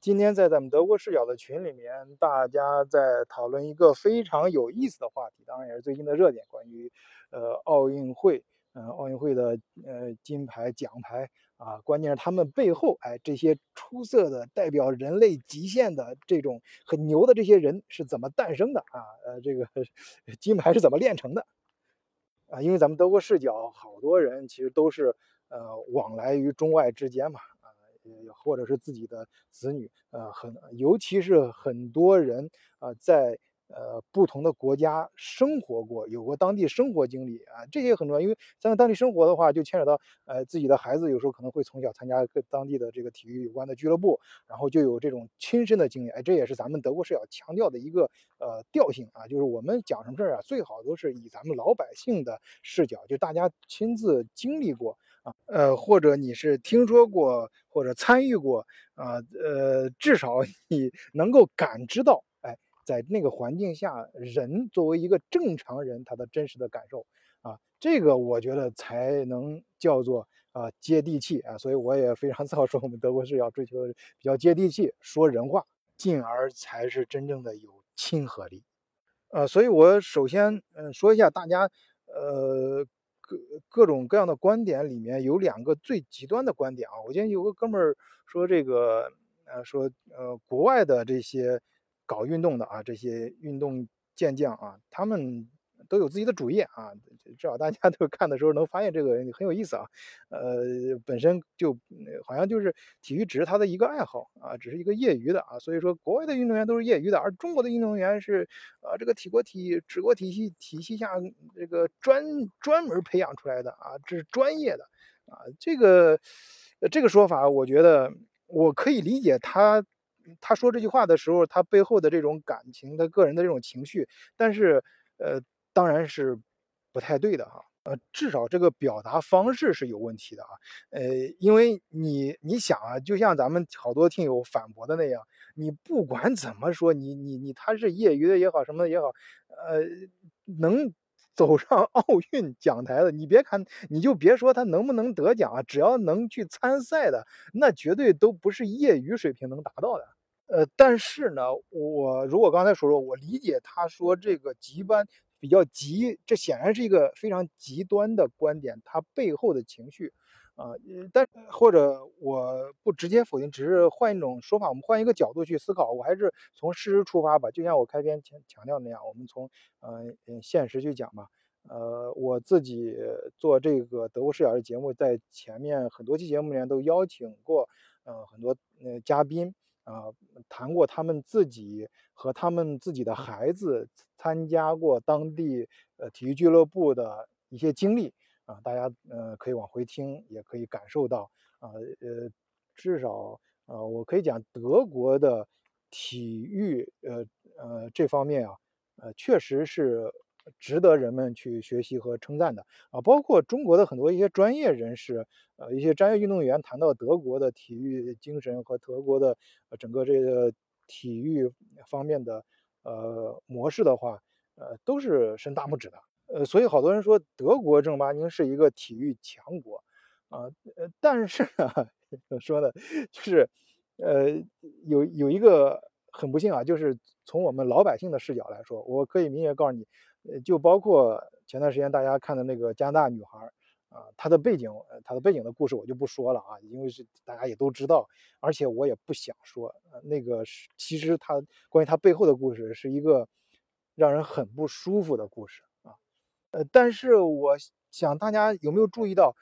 今天在咱们德国视角的群里面，大家在讨论一个非常有意思的话题，当然也是最近的热点，关于呃奥运会，呃奥运会的呃金牌奖牌啊，关键是他们背后哎这些出色的代表人类极限的这种很牛的这些人是怎么诞生的啊？呃这个金牌是怎么炼成的啊？因为咱们德国视角好多人其实都是呃往来于中外之间嘛。或者是自己的子女，呃，很，尤其是很多人啊，在呃不同的国家生活过，有过当地生活经历啊，这些很重要。因为在当地生活的话，就牵扯到呃自己的孩子，有时候可能会从小参加跟当地的这个体育有关的俱乐部，然后就有这种亲身的经历。哎，这也是咱们德国是要强调的一个呃调性啊，就是我们讲什么事儿啊，最好都是以咱们老百姓的视角，就大家亲自经历过。啊，呃，或者你是听说过或者参与过啊，呃，至少 你能够感知到，哎，在那个环境下，人作为一个正常人，他的真实的感受啊，这个我觉得才能叫做啊接地气啊，所以我也非常 自豪说，我们德国是要追求比较接地气，说人话，进而才是真正的有亲和力，呃，所以我首先嗯说一下大家，呃。各种各样的观点里面有两个最极端的观点啊！我今天有个哥们儿说这个，呃，说呃，国外的这些搞运动的啊，这些运动健将啊，他们。都有自己的主业啊，至少大家 都看的时候能发现这个很有意思啊。呃，本身就好像就是体育只是他的一个爱好啊，只是一个业余的啊。所以说，国外的运动员都是业余的，而中国的运动员是啊，这个体国体治国体系体系下这个专专门培养出来的啊，这是专业的啊。这个这个说法，我觉得我可以理解他他说这句话的时候，他背后的这种感情，他个人的这种情绪，但是呃。当然是不太对的哈，呃，至少这个表达方式是有问题的啊，呃，因为你你想啊，就像咱们好多听友反驳的那样，你不管怎么说，你你你他是业余的也好，什么的也好，呃，能走上 奥运讲台的，你别看，你就别说他能不能得奖啊，只要能去参赛的，那绝对都不是业余水平能达到的。呃，但是呢，我如果刚才说说，我理解他说这个级班。比较极，这显然是一个非常极端的观点，它背后的情绪，啊，但或者我不直接否定，只是换一种说法，我们换一个角度去思考，我还是从事实出发吧。就像我开篇强强调那样，我们从呃现实去讲吧。呃，我自己做这个德国视角的节目，在前面很多期节目里面都邀请过，呃，很多呃嘉宾。啊，谈过他们自己和他们自己的孩子参加过当地呃体育俱乐部的一些经历啊，大家呃可以往回听，也可以感受到啊呃至少呃我可以讲德国的体育呃呃这方面啊呃确实是。值得人们去学习和称赞的啊，包括中国的很多一些专业人士，呃，一些专业运动员谈到德国的体育精神和德国的整个这个体育方面的呃模式的话，呃，都是伸大拇指的。呃，所以好多人说德国正儿八经是一个体育强国啊，呃，但是呢，怎么说呢，就是呃，有有一个很不幸啊，就是从我们老百姓的视角来说，我可以明确告诉你。呃，就包括前段时间大家看的那个加拿大女孩啊，她的背景，她的背景的故事我就不说了啊，因为是大家也都知道，而且我也不想说，那个是其实她关于她背后的故事是一个让人很不舒服的故事啊，呃，但是我想大家有没有注意到，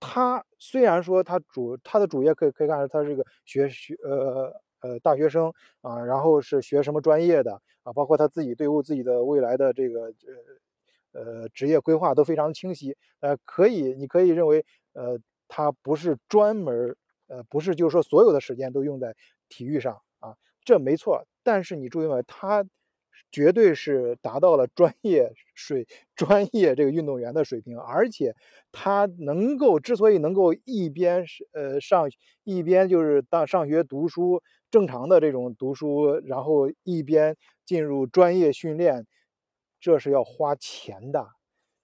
她虽然说她主她的主业可以可以看出她是个学学呃。呃，大学生啊，然后是学什么专业的啊？包括他自己对自己的未来的这个呃呃职业规划都非常清晰。呃，可以，你可以认为，呃，他不是专门呃，不是就是说所有的时间都用在体育上啊，这没错。但是你注意到他。绝对是达到了专业水、专业这个运动员的水平，而且他能够之所以能够一边是呃上一边就是当上学读书正常的这种读书，然后一边进入专业训练，这是要花钱的，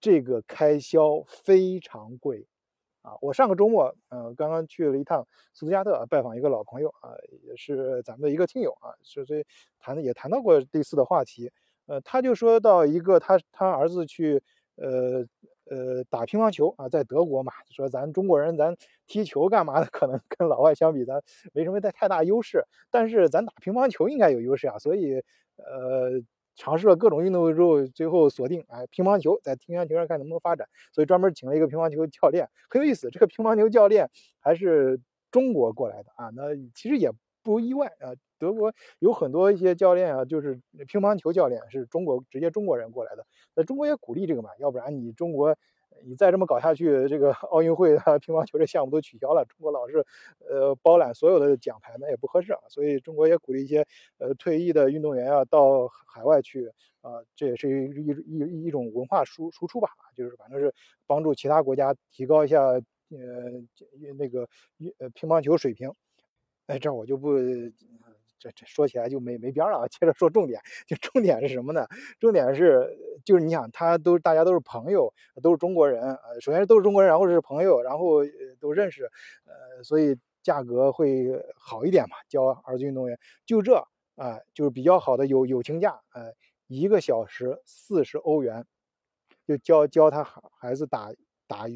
这个开销非常贵啊。我上个周末，呃，刚刚去了一趟斯图加特拜访一个老朋友啊，也是咱们的一个听友啊，所以谈的也谈到过类似的话题。呃，他就说到一个他他儿子去呃呃打乒乓球啊，在德国嘛，说咱中国人咱踢球干嘛的，可能跟老外相比咱没什么太太大优势，但是咱打乒乓球应该有优势啊，所以呃。尝试了各种运动之后，最后锁定哎乒乓球，在乒乓球上看能不能发展，所以专门请了一个乒乓球教练，很有意思。这个乒乓球教练还是中国过来的啊，那其实也不意外啊。德国有很多一些教练啊，就是乒乓球教练是中国直接中国人过来的，那中国也鼓励这个嘛，要不然你中国。你再这么搞下去，这个奥运会啊，乒乓球这项目都取消了。中国老是，呃，包揽所有的奖牌，那也不合适啊。所以中国也鼓励一些，呃，退役的运动员啊，到海外去啊，这也是一一一种文化输输出吧，就是反正是帮助其他国家提高一下，呃，那个呃乒乓球水平。哎，这我就不。这这说起来就没没边了啊！接着说重点，就重点是什么呢？重点是就是你想，他都大家都是朋友，都是中国人，呃，首先都是中国人，然后是朋友，然后都认识，呃，所以价格会好一点嘛。教儿子运动员就这啊，就是比较好的友友情价，呃，一个小时四十欧元，就教教他孩孩子打打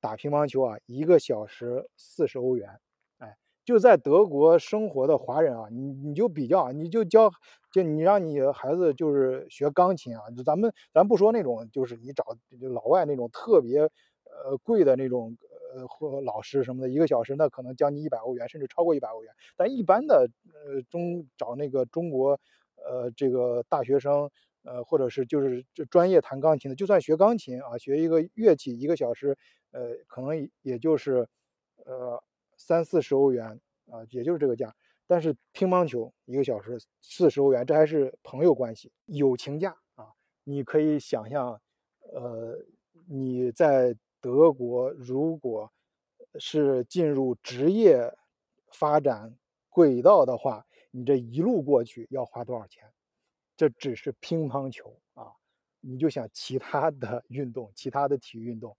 打乒乓球啊，一个小时四十欧元。就在德国生活的华人啊，你你就比较，你就教，就你让你孩子就是学钢琴啊，就咱们咱不说那种，就是你找老外那种特别呃贵的那种呃或老师什么的，一个小时那可能将近一百欧元，甚至超过一百欧元。但一般的呃中找那个中国呃这个大学生呃或者是就是专业弹钢琴的，就算学钢琴啊，学一个乐器一个小时呃可能也就是呃。三四十欧元啊，也就是这个价。但是乒乓球一个小时四十欧元，这还是朋友关系、友情价啊！你可以想象，呃，你在德国如果是进入职业发展轨道的话，你这一路过去要花多少钱？这只是乒乓球啊！你就想其他的运动，其他的体育运动。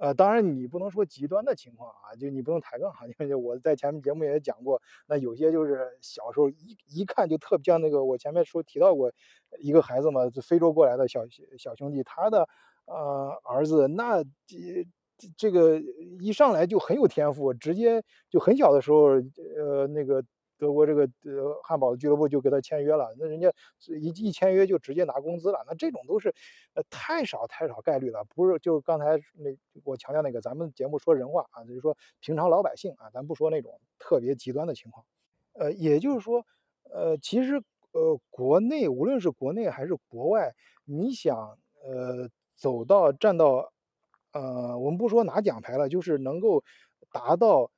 呃，当然你不能说极端的情况啊，就你不能抬杠哈。因为我在前面节目也讲过，那有些就是小时候一一看就特别像那个，我前面说提到过一个孩子嘛，就非洲过来的小小兄弟，他的呃儿子那这这个一上来就很有天赋，直接就很小的时候呃那个。德国这个呃汉堡的俱乐部就给他签约了，那人家一一签约就直接拿工资了，那这种都是呃太少太少概率了，不是就刚才那我强调那个咱们节目说人话啊，就是说平常老百姓啊，咱不说那种特别极端的情况，呃，也就是说，呃，其实呃国内无论是国内还是国外，你想呃走到站到呃我们不说拿奖牌了，就是能够达到。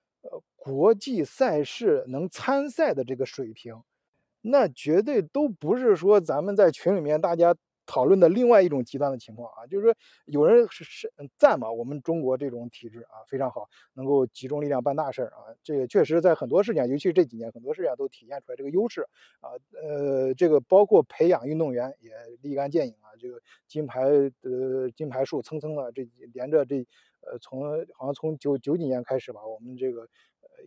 国际赛事能参赛的这个水平，那绝对都不是说咱们在群里面大家讨论的另外一种极端的情况啊。就是说，有人是是赞嘛，我们中国这种体制啊非常好，能够集中力量办大事儿啊。这个确实在很多事情，尤其是这几年很多事情都体现出来这个优势啊。呃，这个包括培养运动员也立竿见影啊。这个金牌呃金牌数蹭蹭的这连着这。呃，从好像从九九几年开始吧，我们这个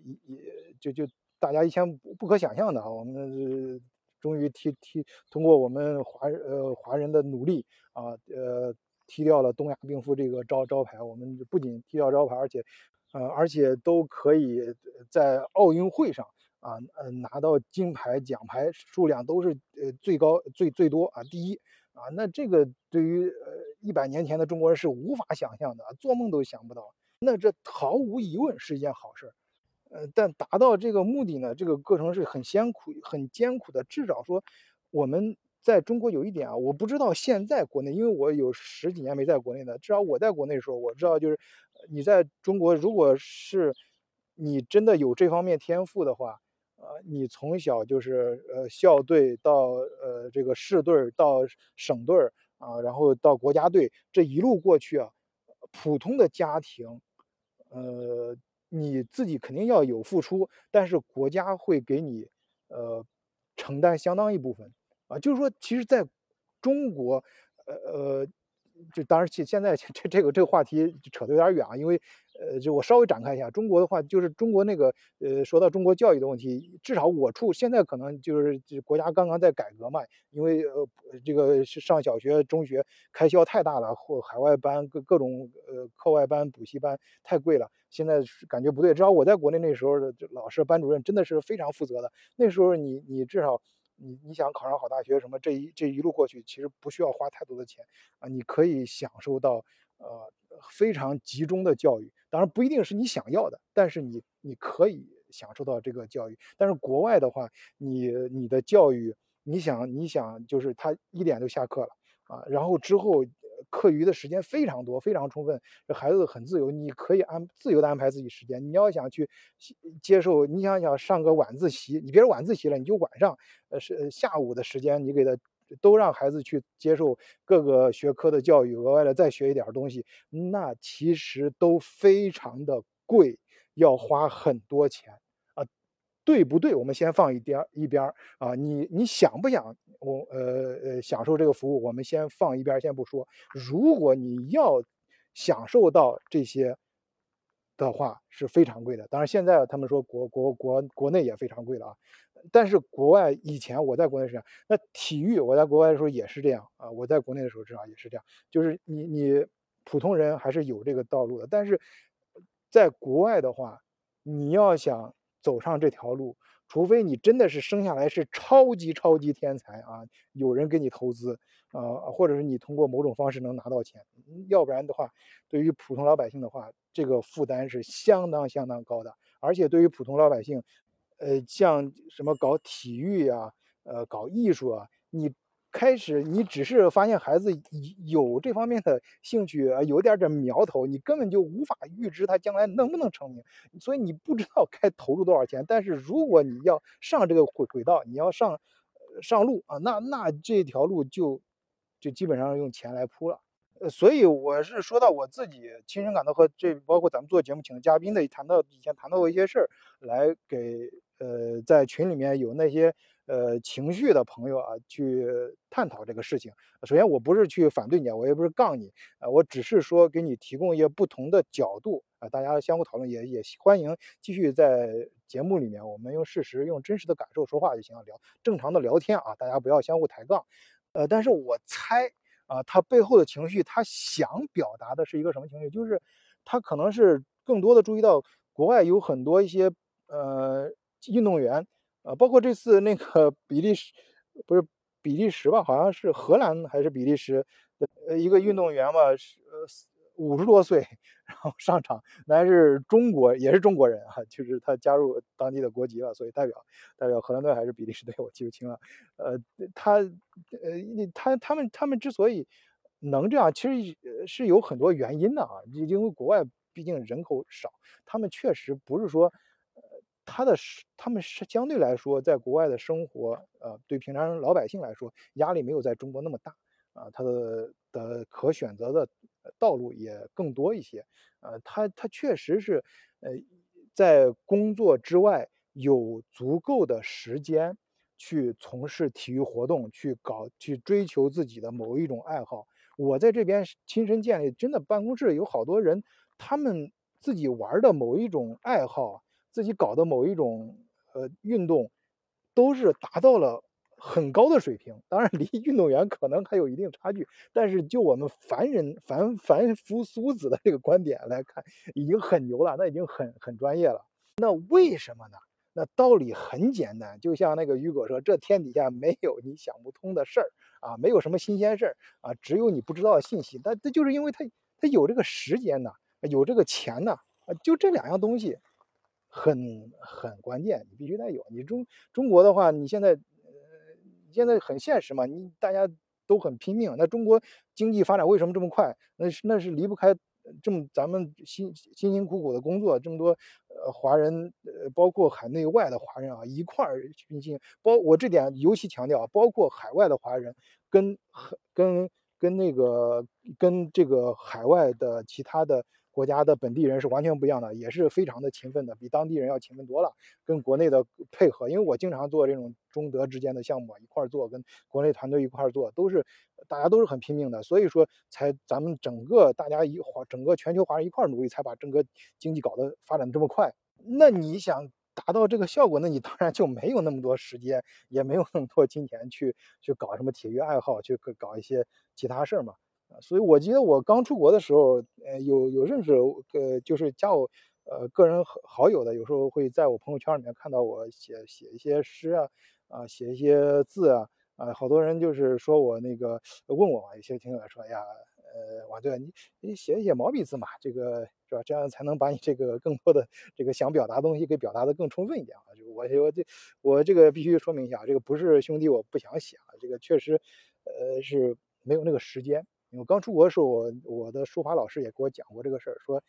一一就就大家以前不可想象的啊，我们终于踢踢通过我们华呃华人的努力啊，呃踢掉了东亚病夫这个招招牌。我们不仅踢掉招牌，而且呃而且都可以在奥运会上啊呃拿到金牌奖牌数量都是呃最高最最多啊第一。啊，那这个对于呃一百年前的中国人是无法想象的，做梦都想不到。那这毫无疑问是一件好事，呃，但达到这个目的呢，这个过程是很艰苦、很艰苦的。至少说，我们在中国有一点啊，我不知道现在国内，因为我有十几年没在国内的，至少我在国内的时候，我知道就是你在中国，如果是你真的有这方面天赋的话。呃，你从小就是呃校队到呃这个市队到省队啊，然后到国家队，这一路过去啊，普通的家庭，呃，你自己肯定要有付出，但是国家会给你呃承担相当一部分啊。就是说，其实在中国，呃呃，就当然现现在 这这个这个话题扯得有点远啊，因为呃，就我稍微展开一下，中国的话就是中国那个呃，说到中国教育的问题，至少我处现在可能就是国家刚刚在改革嘛，因为呃这个上小学、中学开销太大了，或海外班各各种呃课外班、补习班太贵了，现在感觉不对。至少我在国内那时候的老师、班主任真的是非常负责的，那时候你你至少。你你想考上好大学什么这一这一路过去，其实不需要花太多的钱啊，你可以享受到呃非常集中的教育，当然不一定是你想要的，但是你你可以享受到这个教育。但是国外的话，你你的教育，你想你想就是他一点就下课了啊，然后之后。课余的时间非常多，非常充分，这孩子很自由，你可以安自由的安排自己时间。你要想去接受，你想想上个晚自习，你别说晚自习了，你就晚上，呃是下午的时间，你给他都让孩子去接受各个学科的教育，额外的再学一点东西，那其实都非常的贵，要花很多钱啊。对不对？我们先放一边一边啊，你你想不想我呃呃享受这个服务？我们先放一边先不说。如果你要享受到这些的话，是非常贵的。当然现在他们说国国国国内也非常贵了啊，但是国外以前我在国内是这样。那体育我在国外的时候也是这样啊，我在国内的时候至少也是这样，就是你你普通人还是有这个道路的。但是在国外的话，你要想。走上这条路，除非你真的是生下来是超级超级天才啊，有人给你投资啊，或者是你通过某种方式能拿到钱，要不然的话，对于普通老百姓的话，这个负担是相当相当高的。而且对于普通老百姓，呃，像什么搞体育啊，呃，搞艺术啊，你。开始，你只是发现孩子有这方面的兴趣啊，有点点苗头，你根本就无法预知他将来能不能成名，所以你不知道该投入多少钱。但是如果你要上这个轨轨道，你要上上路啊，那那这条路就就基本上用钱来铺了。呃，所以我是说到我自己亲身感到和这包括咱们做节目请的嘉宾的谈到以前谈到过一些事儿，来给呃在群里面有那些。呃，情绪的朋友啊，去探讨这个事情。首先，我不是去反对你，我也不是杠你，啊，我只是说给你提供一些不同的角度啊，大家相互讨论，也也欢迎继续在节目里面，我们用事实、用真实的感受说话就行了，聊正常的聊天啊，大家不要相互抬杠。呃，但是我猜啊，他背后的情绪，他想表达的是一个什么情绪？就是他可能是更多的注意到国外有很多一些呃运动员。啊，包括这次那个 比利时，不是比利时吧？好像是荷兰还是比利时呃一个运动员嘛，是呃五十多岁，然后上场，那是中国，也是中国人啊，就是他加入当地的国籍了，所以代表代表荷兰队还是比利时队，我记不清了。呃，他呃他他们他们之所以能这样，其实是有很多原因的啊，因为国外毕竟人口少，他们确实不是说。他的是，他们是相对来说，在国外的生活，呃，对平常老百姓来说，压力没有在中国那么大，啊，他的的可选择的道路也更多一些，呃，他他确实是，呃，在工作之外有足够的时间去从事体育活动，去搞去追求自己的某一种爱好。我在这边亲身建立，真的办公室有好多人，他们自己玩的某一种爱好。自己搞的某一种呃运动，都是达到了很高的水平。当然，离运动员可能还有一定差距，但是就我们凡人凡凡夫俗子的这个观点来看，已经很牛了，那已经很很专业了。那为什么呢？那道理很简单，就像那个雨果说：“这天底下没有你想不通的事儿啊，没有什么新鲜事儿啊，只有你不知道的信息。”但这就是因为他他有这个时间呢，有这个钱呢，啊，就这两样东西。很很关键，你必须得有。你中中国的话，你现在呃现在很现实嘛，你大家都很拼命。那中国经济发展为什么这么快？那是那是离不开这么咱们辛辛辛苦苦的工作，这么多呃华人呃包括海内外的华人啊一块儿拼劲。包我这点尤其强调，包括海外的华人跟跟跟那个跟这个海外的其他的。国家的本地人是完全不一样的，也是非常的勤奋的，比当地人要勤奋多了。跟国内的配合，因为我经常做这种中德之间的项目，一块做，跟国内团队一块做，都是大家都是很拼命的，所以说才咱们整个大家一华整个全球华人一块努力，才把整个经济搞得发展这么快。那你想达到这个效果，那你当然就没有那么多时间，也没有那么多金钱去去搞什么体育爱好，去搞一些其他事儿嘛。所以我记得我刚出国的时候，呃，有有认识，呃，就是加我呃个人好友的，有时候会在我朋友圈里面看到我写写一些诗啊，啊，写一些字啊。啊，好多人就是说我那个问我嘛，有些听友说，哎呀，呃，王队，你你写一写毛笔字嘛，这个是吧？这样才能把你这个更多的这个想表达的东西给表达的更充分一点啊。就我我这我这个必须说明一下，这个不是兄弟我不想写啊，这个确实，呃，是没有那个时间。我刚出国的时候，我我的书法老师也给我讲过这个事儿，说，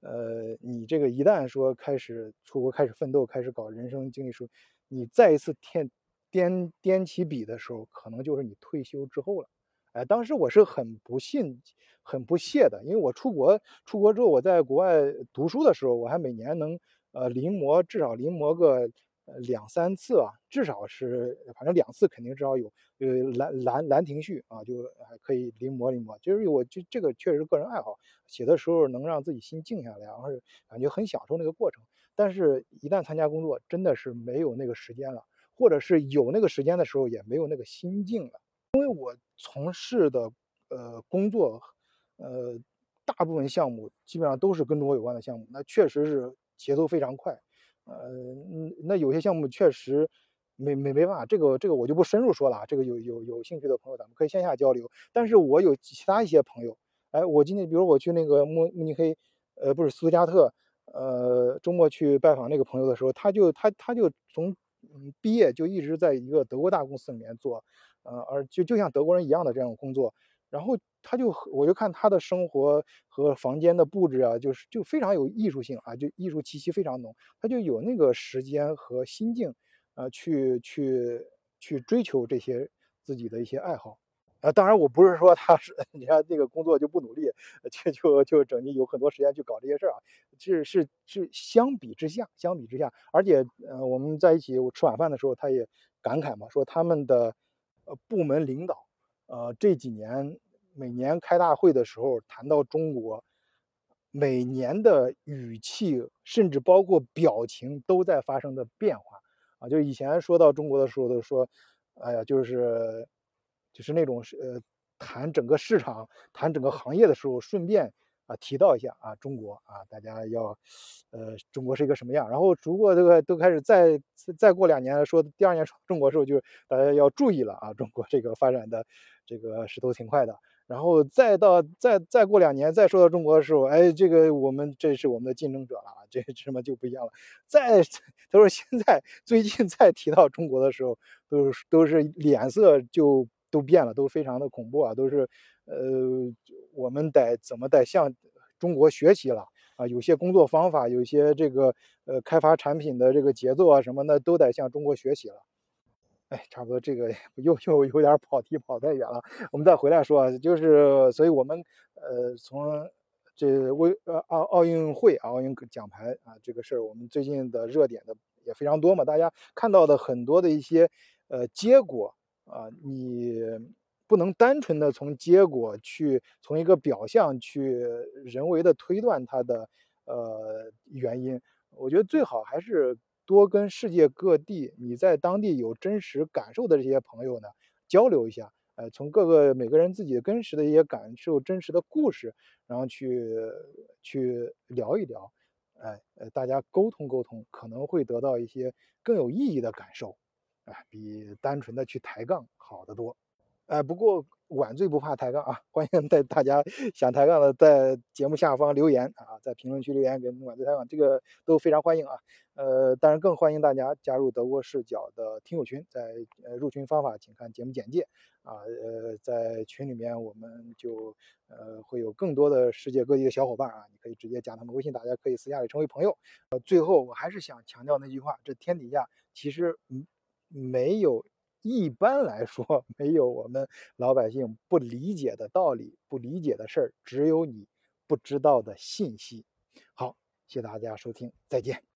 呃，你这个一旦说开始出国开始奋斗，开始搞人生经历书，你再一次添。掂掂起笔的时候，可能就是你退休之后了。哎，当时我是很不信、很不屑的，因为我出国出国之后，我在国外读书的时候，我还每年能呃临摹，至少临摹个呃两三次啊，至少是反正两次肯定至少有。呃，《兰兰兰亭序》啊，就还可以临摹临摹。就是我就这个确实个人爱好，写的时候能让自己心静下来，然后感觉很享受那个过程。但是，一旦参加工作，真的是没有那个时间了。或者是有那个时间的时候，也没有那个心境了。因为我从事的呃工作，呃大部分项目基本上都是跟中国有关的项目，那确实是节奏非常快。呃，那有些项目确实没没没办法，这个这个我就不深入说了啊。这个有有有兴趣的朋友，咱们可以线下交流。但是我有其他一些朋友，哎，我今天比如我去那个慕慕尼黑，呃，不是斯图加特，呃，周末去拜访那个朋友的时候，他就他他就从。嗯，毕业就一直在一个德国大公司里面做，呃，而就就像德国人一样的这种工作，然后他就我就看他的生活和房间的布置啊，就是就非常有艺术性啊，就艺术气息非常浓，他就有那个时间和心境，啊，去去去追求这些自己的一些爱好。啊，当然我不是说他是，你看这个工作就不努力，就就就整天有很多时间去搞这些事儿啊。是是是，相比之下，相比之下，而且呃，我们在一起我吃晚饭的时候，他也感慨嘛，说他们的呃部门领导，呃这几年每年开大会的时候谈到中国，每年的语气甚至包括表情都在发生的变化啊。就以前说到中国的时候都说，哎呀，就是。就是那种是呃谈整个市场、谈整个行业的时候，顺便啊提到一下啊中国啊，大家要呃中国是一个什么样。然后如果这个都开始再再过两年说第二年说中国的时候，就大家要注意了啊，中国这个发展的这个势头挺快的。然后再到再再过两年再说到中国的时候，哎，这个我们这是我们的竞争者了啊，这什么就不一样了。再他说现在最近再提到中国的时候，都是都是脸色就。都变了，都非常的恐怖啊！都是，呃，我们得怎么得向中国学习了啊？有些工作方法，有些这个呃开发产品的这个节奏啊什么的，都得向中国学习了。哎，差不多这个又又有点跑题跑太远了，我们再回来说，就是所以我们呃从这为呃奥奥运会奥运奖牌啊这个事儿，我们最近的热点的也非常多嘛，大家看到的很多的一些呃结果。啊，你不能单纯的从结果去，从一个表象去人为的推断它的呃原因。我觉得最好还是多跟世界各地你在当地有真实感受的这些朋友呢交流一下，呃，从各个每个人自己真实的一些感受、真实的故事，然后去去聊一聊，哎，呃，大家沟通沟通，可能会得到一些更有意义的感受。哎，比单纯的去抬杠好得多。哎，不过晚醉不怕抬杠啊！欢迎在大家想抬杠的在节目下方留言啊，在评论区留言给晚醉抬杠，这个都非常欢迎啊。呃，当然更欢迎大家加入德国视角的听友群，在呃入群方法请看节目简介啊。呃，在群里面我们就呃会有更多的世界各地的小伙伴啊，你可以直接加他们微信，大家可以私下里成为朋友。呃，最后我还是想强调那句话，这天底下其实。没有，一般来说没有我们老百姓不理解的道理，不理解的事儿，只有你不知道的信息。好，谢谢大家收听，再见。